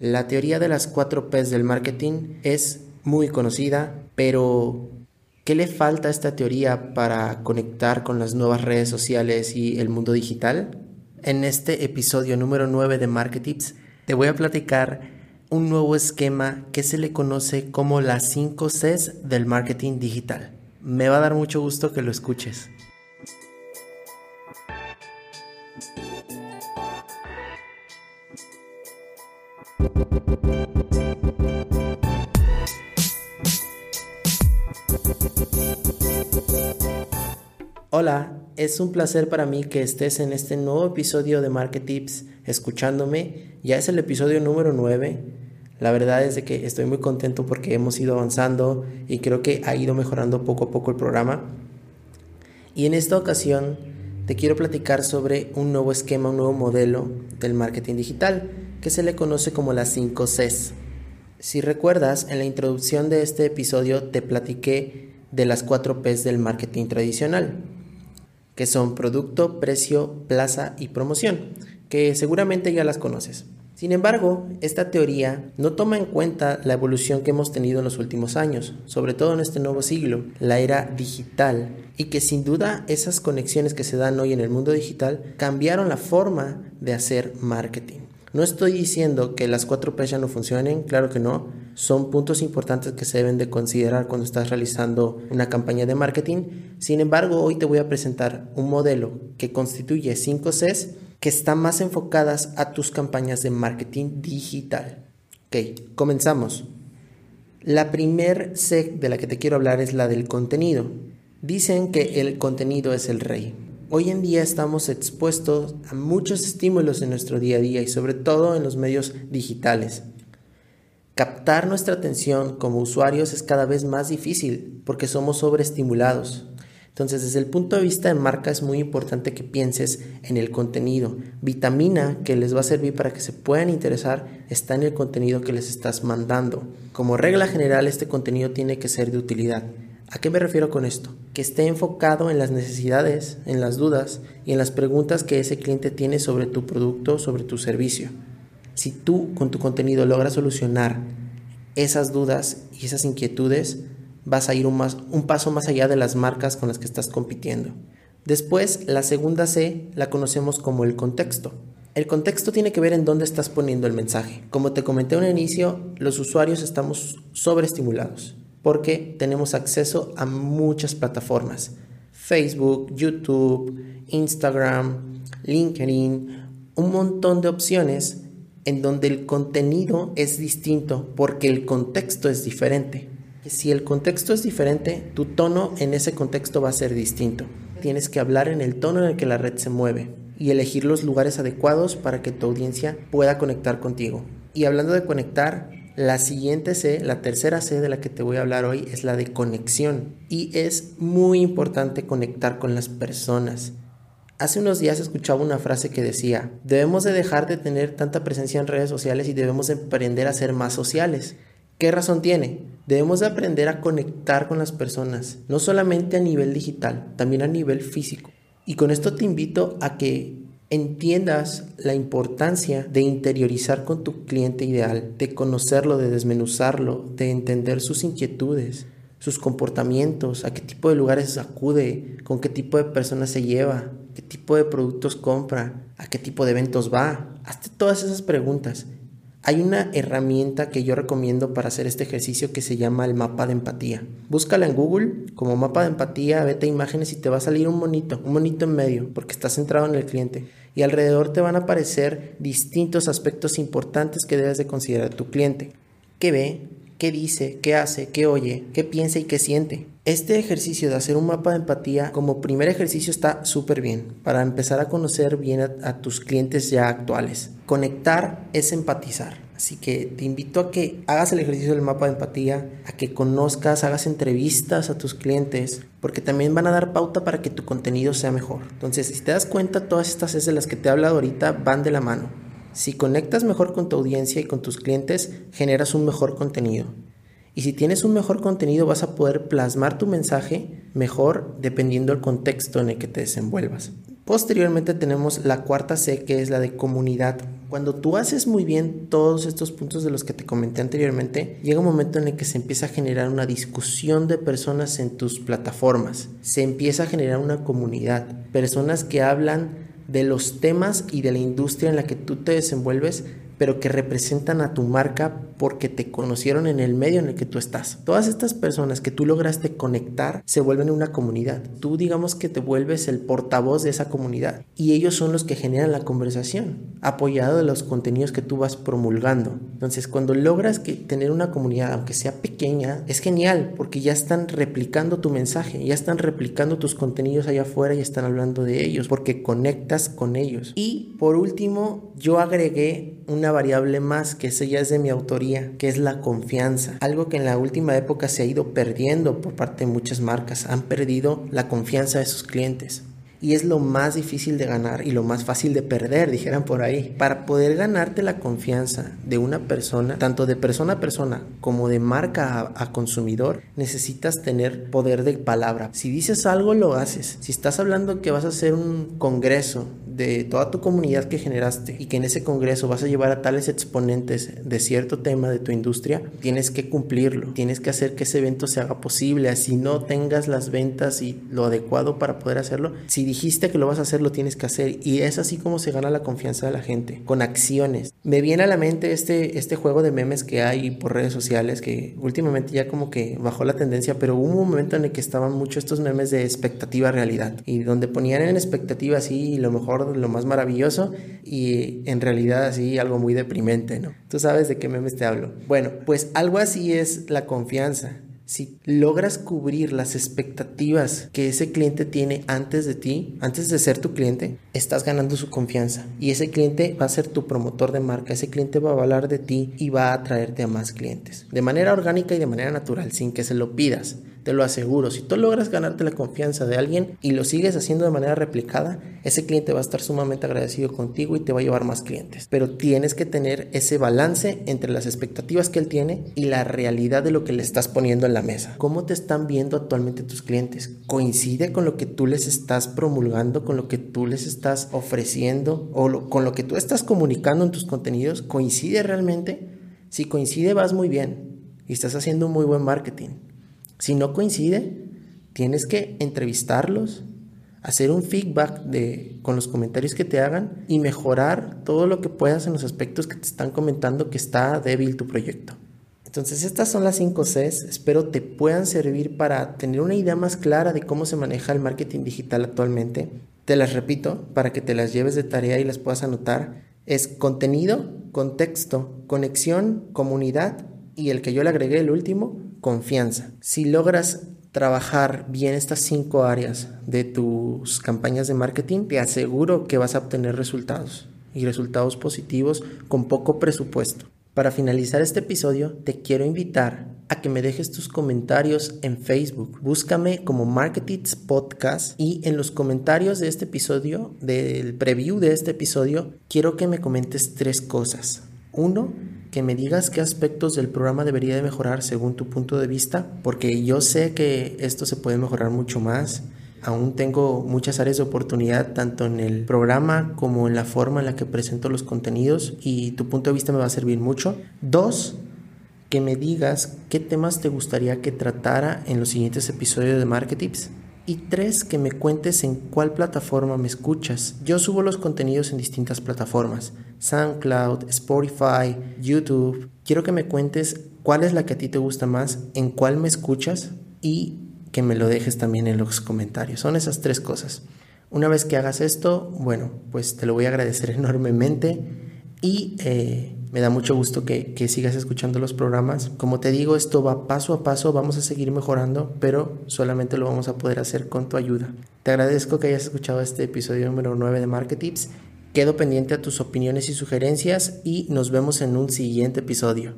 La teoría de las cuatro P's del marketing es muy conocida, pero ¿qué le falta a esta teoría para conectar con las nuevas redes sociales y el mundo digital? En este episodio número 9 de Marketips te voy a platicar un nuevo esquema que se le conoce como las 5 Cs del marketing digital. Me va a dar mucho gusto que lo escuches. Hola, es un placer para mí que estés en este nuevo episodio de Market Tips escuchándome. Ya es el episodio número 9. La verdad es de que estoy muy contento porque hemos ido avanzando y creo que ha ido mejorando poco a poco el programa. Y en esta ocasión te quiero platicar sobre un nuevo esquema, un nuevo modelo del marketing digital que se le conoce como las 5 Cs. Si recuerdas, en la introducción de este episodio te platiqué de las 4 Ps del marketing tradicional que son producto, precio, plaza y promoción, que seguramente ya las conoces. Sin embargo, esta teoría no toma en cuenta la evolución que hemos tenido en los últimos años, sobre todo en este nuevo siglo, la era digital, y que sin duda esas conexiones que se dan hoy en el mundo digital cambiaron la forma de hacer marketing. No estoy diciendo que las cuatro P ya no funcionen, claro que no. Son puntos importantes que se deben de considerar cuando estás realizando una campaña de marketing. Sin embargo, hoy te voy a presentar un modelo que constituye 5 Cs que están más enfocadas a tus campañas de marketing digital. Ok, comenzamos. La primer C de la que te quiero hablar es la del contenido. Dicen que el contenido es el rey. Hoy en día estamos expuestos a muchos estímulos en nuestro día a día y sobre todo en los medios digitales. Captar nuestra atención como usuarios es cada vez más difícil porque somos sobreestimulados. Entonces, desde el punto de vista de marca es muy importante que pienses en el contenido. Vitamina que les va a servir para que se puedan interesar está en el contenido que les estás mandando. Como regla general, este contenido tiene que ser de utilidad. ¿A qué me refiero con esto? Que esté enfocado en las necesidades, en las dudas y en las preguntas que ese cliente tiene sobre tu producto, sobre tu servicio. Si tú con tu contenido logras solucionar esas dudas y esas inquietudes, vas a ir un, paso más allá de las marcas con las que estás compitiendo. Después, la segunda C la conocemos como el contexto. El contexto tiene que ver en dónde estás poniendo el mensaje. Como te comenté en un inicio, los usuarios estamos sobreestimulados porque tenemos acceso a muchas plataformas. Facebook, YouTube, Instagram, LinkedIn, un montón de opciones en donde el contenido es distinto porque el contexto es diferente. Si el contexto es diferente, tu tono en ese contexto va a ser distinto. Tienes que hablar en el tono en el que la red se mueve y elegir los lugares adecuados para que tu audiencia pueda conectar contigo. Y hablando de conectar, la siguiente C, la tercera C de la que te voy a hablar hoy es la de conexión y es muy importante conectar con las personas. Hace unos días escuchaba una frase que decía, debemos de dejar de tener tanta presencia en redes sociales y debemos de aprender a ser más sociales. ¿Qué razón tiene? Debemos de aprender a conectar con las personas, no solamente a nivel digital, también a nivel físico. Y con esto te invito a que entiendas la importancia de interiorizar con tu cliente ideal, de conocerlo, de desmenuzarlo, de entender sus inquietudes, sus comportamientos, a qué tipo de lugares acude, con qué tipo de personas se lleva, qué tipo de productos compra, a qué tipo de eventos va. Hazte todas esas preguntas hay una herramienta que yo recomiendo para hacer este ejercicio que se llama el mapa de empatía. Búscala en Google como mapa de empatía, vete a imágenes y te va a salir un monito, un monito en medio, porque está centrado en el cliente. Y alrededor te van a aparecer distintos aspectos importantes que debes de considerar tu cliente. ¿Qué ve? ¿Qué dice? ¿Qué hace? ¿Qué oye? ¿Qué piensa y qué siente? Este ejercicio de hacer un mapa de empatía como primer ejercicio está súper bien para empezar a conocer bien a, tus clientes ya actuales. Conectar es empatizar. Así que te invito a que hagas el ejercicio del mapa de empatía, a que conozcas, hagas entrevistas a tus clientes, porque también van a dar pauta para que tu contenido sea mejor. Entonces, si te das cuenta, todas estas es de las que te he hablado ahorita van de la mano. Si conectas mejor con tu audiencia y con tus clientes, generas un mejor contenido. Y si tienes un mejor contenido vas a poder plasmar tu mensaje mejor dependiendo del contexto en el que te desenvuelvas. Posteriormente tenemos la cuarta C que es la de comunidad. Cuando tú haces muy bien todos estos puntos de los que te comenté anteriormente, llega un momento en el que se empieza a generar una discusión de personas en tus plataformas. Se empieza a generar una comunidad. Personas que hablan de los temas y de la industria en la que tú te desenvuelves pero que representan a tu marca porque te conocieron en el medio en el que tú estás. Todas estas personas que tú lograste conectar se vuelven una comunidad. Tú digamos que te vuelves el portavoz de esa comunidad y ellos son los que generan la conversación, apoyado de los contenidos que tú vas promulgando. Entonces, cuando logras que tener una comunidad, aunque sea pequeña, es genial porque ya están replicando tu mensaje, ya están replicando tus contenidos allá afuera y están hablando de ellos porque conectas con ellos. Y por último, yo agregué una variable más, que ya es de mi autoría, que es la confianza. Algo que en la última época se ha ido perdiendo por parte de muchas marcas. Han perdido la confianza de sus clientes y es lo más difícil de ganar y lo más fácil de perder, dijeran por ahí. Para poder ganarte la confianza de una persona, tanto de persona a persona como de marca a, consumidor, necesitas tener poder de palabra. Si dices algo, lo haces. Si estás hablando que vas a hacer un congreso de toda tu comunidad que generaste y que en ese congreso vas a llevar a tales exponentes de cierto tema de tu industria, tienes que cumplirlo. Tienes que hacer que ese evento se haga posible. Así no tengas las ventas y lo adecuado para poder hacerlo. Si dijiste que lo vas a hacer, lo tienes que hacer. Y es así como se gana la confianza de la gente, con acciones. Me viene a la mente este, este juego de memes que hay por redes sociales, que últimamente ya como que bajó la tendencia, pero hubo un momento en el que estaban mucho estos memes de expectativa realidad. Y donde ponían en expectativa así lo mejor, lo más maravilloso, y en realidad así algo muy deprimente, ¿no? Tú sabes de qué memes te hablo. Bueno, pues algo así es la confianza. Si logras cubrir las expectativas que ese cliente tiene antes de ti, antes de ser tu cliente, estás ganando su confianza. Y ese cliente va a ser tu promotor de marca. Ese cliente va a hablar de ti y va a atraerte a más clientes. De manera orgánica y de manera natural, sin que se lo pidas. Te lo aseguro, si tú logras ganarte la confianza de alguien y lo sigues haciendo de manera replicada, ese cliente va a estar sumamente agradecido contigo y te va a llevar más clientes. Pero tienes que tener ese balance entre las expectativas que él tiene y la realidad de lo que le estás poniendo en la mesa. ¿Cómo te están viendo actualmente tus clientes? ¿Coincide con lo que tú les estás promulgando, con lo que tú les estás ofreciendo o con lo que tú estás comunicando en tus contenidos? ¿Coincide realmente? Si coincide, vas muy bien y estás haciendo un muy buen marketing. Si no coincide, tienes que entrevistarlos, hacer un feedback de, con los comentarios que te hagan y mejorar todo lo que puedas en los aspectos que te están comentando que está débil tu proyecto. Entonces estas son las 5 Cs, espero te puedan servir para tener una idea más clara de cómo se maneja el marketing digital actualmente. Te las repito para que te las lleves de tarea y las puedas anotar. Es contenido, contexto, conexión, comunidad y el que yo le agregué el último, confianza. Si logras trabajar bien estas cinco áreas de tus campañas de marketing, te aseguro que vas a obtener resultados y resultados positivos con poco presupuesto. Para finalizar este episodio, te quiero invitar a que me dejes tus comentarios en Facebook. Búscame como Marketings Podcast y en los comentarios de este episodio, del preview de este episodio, quiero que me comentes tres cosas. Uno, que me digas qué aspectos del programa debería de mejorar según tu punto de vista, porque yo sé que esto se puede mejorar mucho más. Aún tengo muchas áreas de oportunidad tanto en el programa como en la forma en la que presento los contenidos y tu punto de vista me va a servir mucho. Dos, que me digas qué temas te gustaría que tratara en los siguientes episodios de Marketips. Y tres, que me cuentes en cuál plataforma me escuchas. Yo subo los contenidos en distintas plataformas. SoundCloud, Spotify, YouTube. Quiero que me cuentes cuál es la que a ti te gusta más, en cuál me escuchas y que me lo dejes también en los comentarios. Son esas tres cosas. Una vez que hagas esto, bueno, pues te lo voy a agradecer enormemente y eh, me da mucho gusto que, sigas escuchando los programas. Como te digo, esto va paso a paso, vamos a seguir mejorando, pero solamente lo vamos a poder hacer con tu ayuda. Te agradezco que hayas escuchado este episodio número 9 de Marketips. Quedo pendiente a tus opiniones y sugerencias y nos vemos en un siguiente episodio.